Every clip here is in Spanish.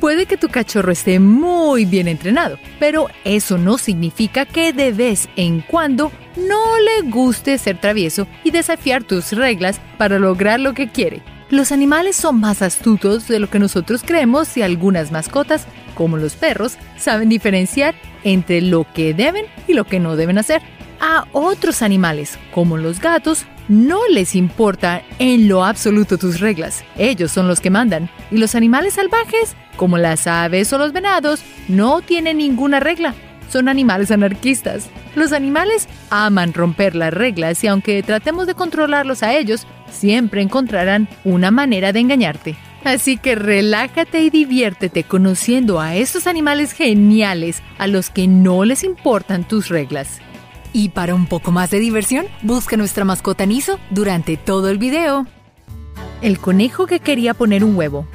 Puede que tu cachorro esté muy bien entrenado, pero eso no significa que de vez en cuando no le guste ser travieso y desafiar tus reglas para lograr lo que quiere. Los animales son más astutos de lo que nosotros creemos y algunas mascotas, como los perros, saben diferenciar entre lo que deben y lo que no deben hacer. A otros animales, como los gatos, no les importa en lo absoluto tus reglas. Ellos son los que mandan. Y los animales salvajes, como las aves o los venados, no tienen ninguna regla. Son animales anarquistas. Los animales aman romper las reglas y aunque tratemos de controlarlos a ellos, siempre encontrarán una manera de engañarte. Así que relájate y diviértete conociendo a estos animales geniales a los que no les importan tus reglas. Y para un poco más de diversión, busca nuestra mascota Niso durante todo el video. El conejo que quería poner un huevo.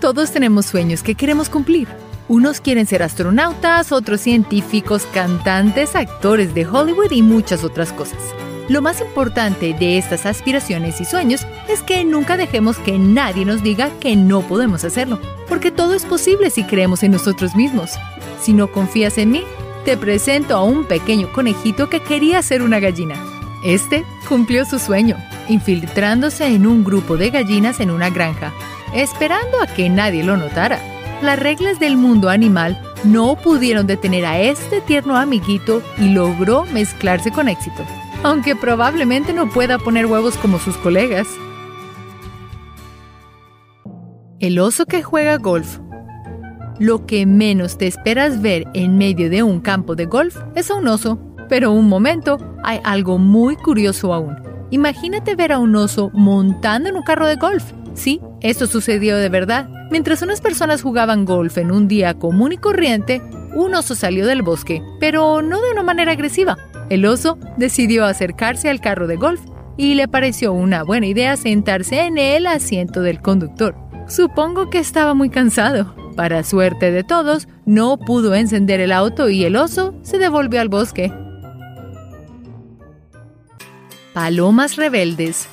Todos tenemos sueños que queremos cumplir. Unos quieren ser astronautas, otros científicos, cantantes, actores de Hollywood y muchas otras cosas. Lo más importante de estas aspiraciones y sueños es que nunca dejemos que nadie nos diga que no podemos hacerlo, porque todo es posible si creemos en nosotros mismos. Si no confías en mí, te presento a un pequeño conejito que quería ser una gallina. Este cumplió su sueño, infiltrándose en un grupo de gallinas en una granja, esperando a que nadie lo notara. Las reglas del mundo animal no pudieron detener a este tierno amiguito y logró mezclarse con éxito aunque probablemente no pueda poner huevos como sus colegas. El oso que juega golf. Lo que menos te esperas ver en medio de un campo de golf es a un oso. Pero un momento, hay algo muy curioso aún. Imagínate ver a un oso montando en un carro de golf. Sí, esto sucedió de verdad. Mientras unas personas jugaban golf en un día común y corriente, un oso salió del bosque, pero no de una manera agresiva. El oso decidió acercarse al carro de golf y le pareció una buena idea sentarse en el asiento del conductor. Supongo que estaba muy cansado. Para suerte de todos, no pudo encender el auto y el oso se devolvió al bosque. Palomas rebeldes.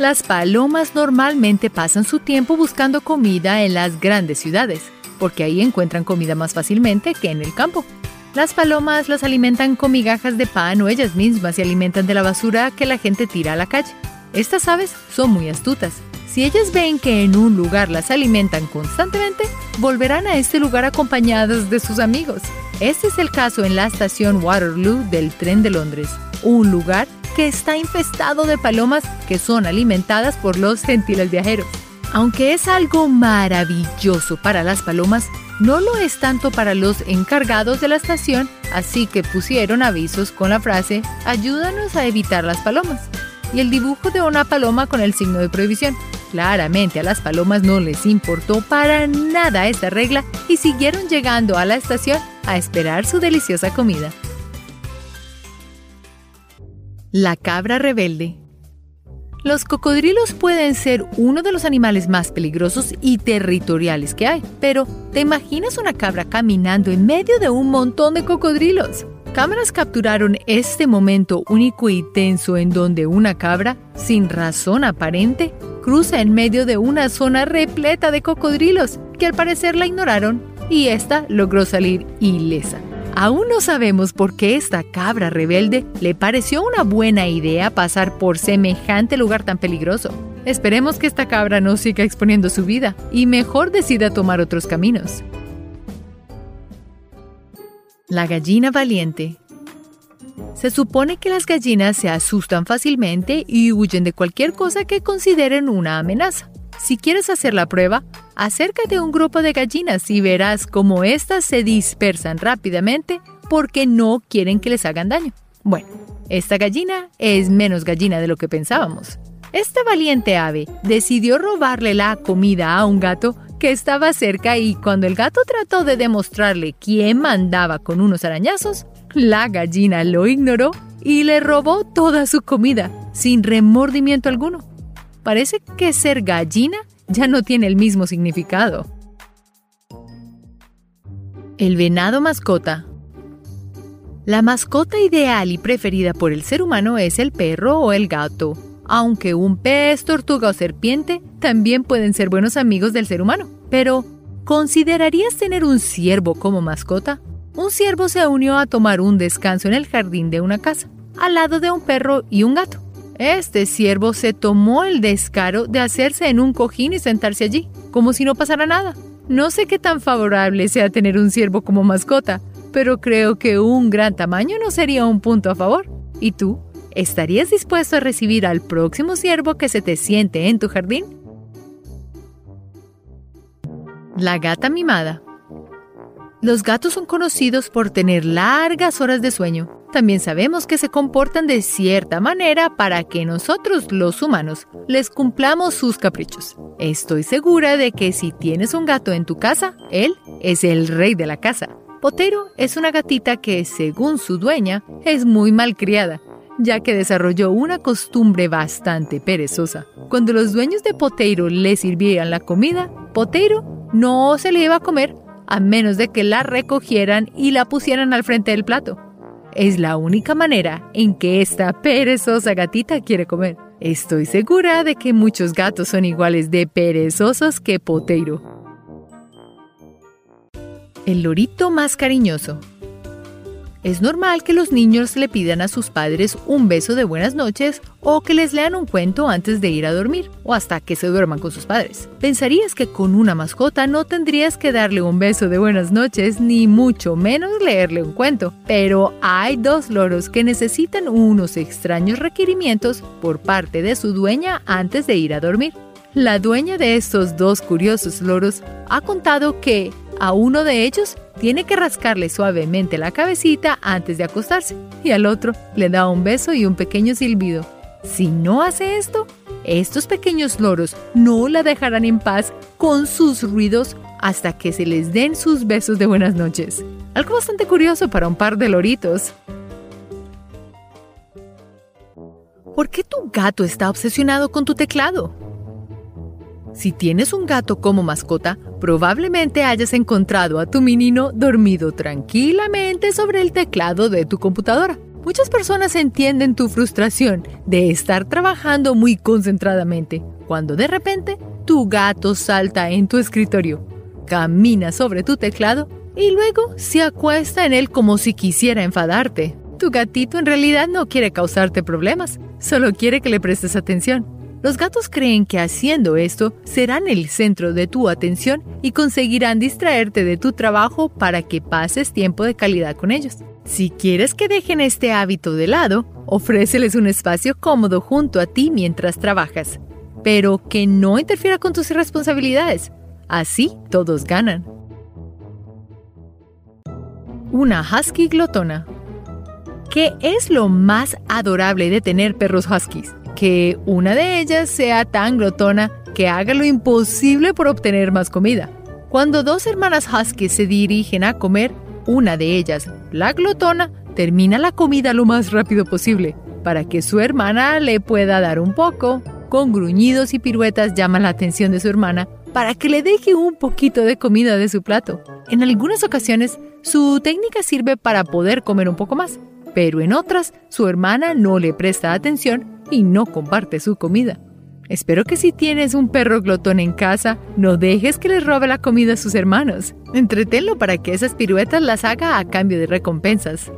Las palomas normalmente pasan su tiempo buscando comida en las grandes ciudades, porque ahí encuentran comida más fácilmente que en el campo. Las palomas las alimentan con migajas de pan o ellas mismas se alimentan de la basura que la gente tira a la calle. Estas aves son muy astutas. Si ellas ven que en un lugar las alimentan constantemente, volverán a este lugar acompañadas de sus amigos. Este es el caso en la estación Waterloo del tren de Londres, un lugar está infestado de palomas que son alimentadas por los gentiles viajeros. Aunque es algo maravilloso para las palomas, no lo es tanto para los encargados de la estación, así que pusieron avisos con la frase ayúdanos a evitar las palomas y el dibujo de una paloma con el signo de prohibición. Claramente a las palomas no les importó para nada esta regla y siguieron llegando a la estación a esperar su deliciosa comida. La cabra rebelde los cocodrilos pueden ser uno de los animales más peligrosos y territoriales que hay, pero ¿te imaginas una cabra caminando en medio de un montón de cocodrilos? Cámaras capturaron este momento único y tenso en donde una cabra, sin razón aparente, cruza en medio de una zona repleta de cocodrilos que al parecer la ignoraron y ésta logró salir ilesa. Aún no sabemos por qué esta cabra rebelde le pareció una buena idea pasar por semejante lugar tan peligroso. Esperemos que esta cabra no siga exponiendo su vida y mejor decida tomar otros caminos. La gallina valiente. Se supone que las gallinas se asustan fácilmente y huyen de cualquier cosa que consideren una amenaza. Si quieres hacer la prueba, acércate a un grupo de gallinas y verás cómo éstas se dispersan rápidamente porque no quieren que les hagan daño. Bueno, esta gallina es menos gallina de lo que pensábamos. Esta valiente ave decidió robarle la comida a un gato que estaba cerca y cuando el gato trató de demostrarle quién mandaba con unos arañazos, la gallina lo ignoró y le robó toda su comida sin remordimiento alguno parece que ser gallina ya no tiene el mismo significado. El venado mascota. La mascota ideal y preferida por el ser humano es el perro o el gato, aunque un pez, tortuga o serpiente también pueden ser buenos amigos del ser humano. Pero, ¿considerarías tener un ciervo como mascota? Un ciervo se unió a tomar un descanso en el jardín de una casa, al lado de un perro y un gato. Este ciervo se tomó el descaro de hacerse en un cojín y sentarse allí, como si no pasara nada. No sé qué tan favorable sea tener un ciervo como mascota, pero creo que un gran tamaño no sería un punto a favor. ¿Y tú? ¿Estarías dispuesto a recibir al próximo ciervo que se te siente en tu jardín? La gata mimada. Los gatos son conocidos por tener largas horas de sueño. También sabemos que se comportan de cierta manera para que nosotros, los humanos, les cumplamos sus caprichos. Estoy segura de que si tienes un gato en tu casa, él es el rey de la casa. Potero es una gatita que, según su dueña, es muy malcriada ya que desarrolló una costumbre bastante perezosa. Cuando los dueños de Poteiro le sirvieran la comida, Poteiro no se le iba a comer a menos de que la recogieran y la pusieran al frente del plato. Es la única manera en que esta perezosa gatita quiere comer. Estoy segura de que muchos gatos son iguales de perezosos que Poteiro. El lorito más cariñoso. Es normal que los niños le pidan a sus padres un beso de buenas noches o que les lean un cuento antes de ir a dormir o hasta que se duerman con sus padres. Pensarías que con una mascota no tendrías que darle un beso de buenas noches ni mucho menos leerle un cuento, pero hay dos loros que necesitan unos extraños requerimientos por parte de su dueña antes de ir a dormir. La dueña de estos dos curiosos loros ha contado que a uno de ellos tiene que rascarle suavemente la cabecita antes de acostarse y al otro le da un beso y un pequeño silbido. Si no hace esto, estos pequeños loros no la dejarán en paz con sus ruidos hasta que se les den sus besos de buenas noches. Algo bastante curioso para un par de loritos. ¿Por qué tu gato está obsesionado con tu teclado? Si tienes un gato como mascota, probablemente hayas encontrado a tu menino dormido tranquilamente sobre el teclado de tu computadora. Muchas personas entienden tu frustración de estar trabajando muy concentradamente, cuando de repente tu gato salta en tu escritorio, camina sobre tu teclado y luego se acuesta en él como si quisiera enfadarte. Tu gatito en realidad no quiere causarte problemas, solo quiere que le prestes atención. Los gatos creen que haciendo esto serán el centro de tu atención y conseguirán distraerte de tu trabajo para que pases tiempo de calidad con ellos. Si quieres que dejen este hábito de lado, ofréceles un espacio cómodo junto a ti mientras trabajas, pero que no interfiera con tus responsabilidades. Así todos ganan. Una husky glotona. ¿Qué es lo más adorable de tener perros huskies? Que una de ellas sea tan glotona que haga lo imposible por obtener más comida. Cuando dos hermanas Husky se dirigen a comer, una de ellas, la glotona, termina la comida lo más rápido posible para que su hermana le pueda dar un poco. Con gruñidos y piruetas llama la atención de su hermana para que le deje un poquito de comida de su plato. En algunas ocasiones, su técnica sirve para poder comer un poco más, pero en otras, su hermana no le presta atención y no comparte su comida. Espero que si tienes un perro glotón en casa, no dejes que le robe la comida a sus hermanos. Entretenlo para que esas piruetas las haga a cambio de recompensas.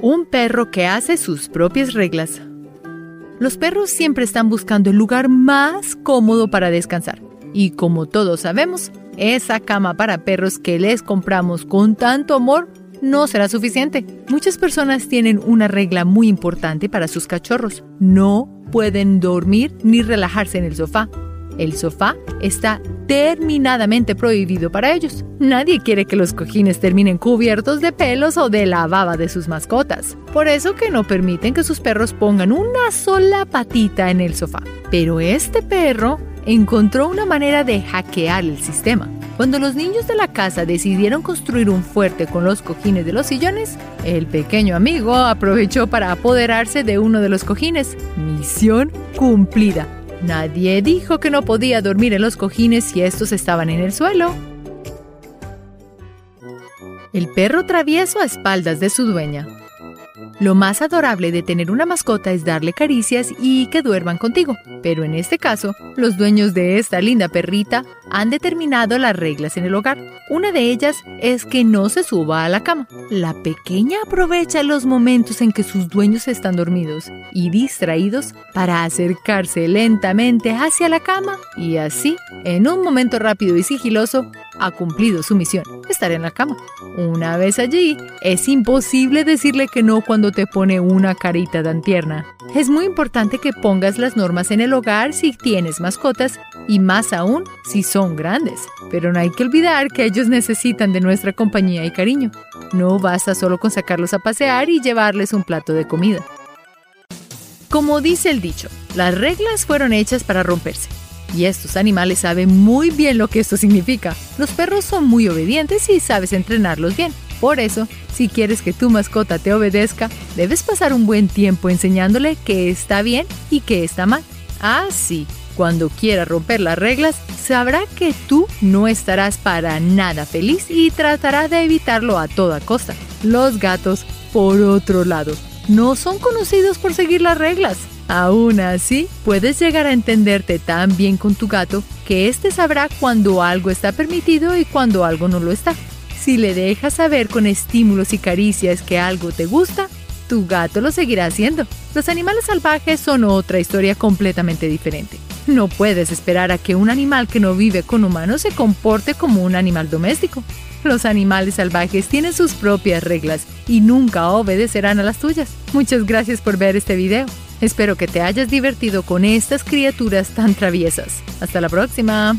Un perro que hace sus propias reglas. Los perros siempre están buscando el lugar más cómodo para descansar. Y como todos sabemos, esa cama para perros que les compramos con tanto amor no será suficiente. Muchas personas tienen una regla muy importante para sus cachorros. No pueden dormir ni relajarse en el sofá. El sofá está terminadamente prohibido para ellos. Nadie quiere que los cojines terminen cubiertos de pelos o de la baba de sus mascotas. Por eso que no permiten que sus perros pongan una sola patita en el sofá. Pero este perro encontró una manera de hackear el sistema. Cuando los niños de la casa decidieron construir un fuerte con los cojines de los sillones, el pequeño amigo aprovechó para apoderarse de uno de los cojines. Misión cumplida. Nadie dijo que no podía dormir en los cojines si estos estaban en el suelo. El perro travieso a espaldas de su dueña. Lo más adorable de tener una mascota es darle caricias y que duerman contigo. Pero en este caso, los dueños de esta linda perrita han determinado las reglas en el hogar. Una de ellas es que no se suba a la cama. La pequeña aprovecha los momentos en que sus dueños están dormidos y distraídos para acercarse lentamente hacia la cama y así, en un momento rápido y sigiloso, ha cumplido su misión, estar en la cama. Una vez allí, es imposible decirle que no cuando te pone una carita tan tierna. Es muy importante que pongas las normas en el hogar si tienes mascotas y más aún si son grandes. Pero no hay que olvidar que ellos necesitan de nuestra compañía y cariño. No basta solo con sacarlos a pasear y llevarles un plato de comida. Como dice el dicho, las reglas fueron hechas para romperse. Y estos animales saben muy bien lo que esto significa. Los perros son muy obedientes y sabes entrenarlos bien. Por eso, si quieres que tu mascota te obedezca, debes pasar un buen tiempo enseñándole qué está bien y qué está mal. Así, cuando quiera romper las reglas, sabrá que tú no estarás para nada feliz y tratará de evitarlo a toda costa. Los gatos, por otro lado, no son conocidos por seguir las reglas. Aún así, puedes llegar a entenderte tan bien con tu gato que éste sabrá cuando algo está permitido y cuando algo no lo está. Si le dejas saber con estímulos y caricias que algo te gusta, tu gato lo seguirá haciendo. Los animales salvajes son otra historia completamente diferente. No puedes esperar a que un animal que no vive con humanos se comporte como un animal doméstico. Los animales salvajes tienen sus propias reglas y nunca obedecerán a las tuyas. Muchas gracias por ver este video. Espero que te hayas divertido con estas criaturas tan traviesas. Hasta la próxima.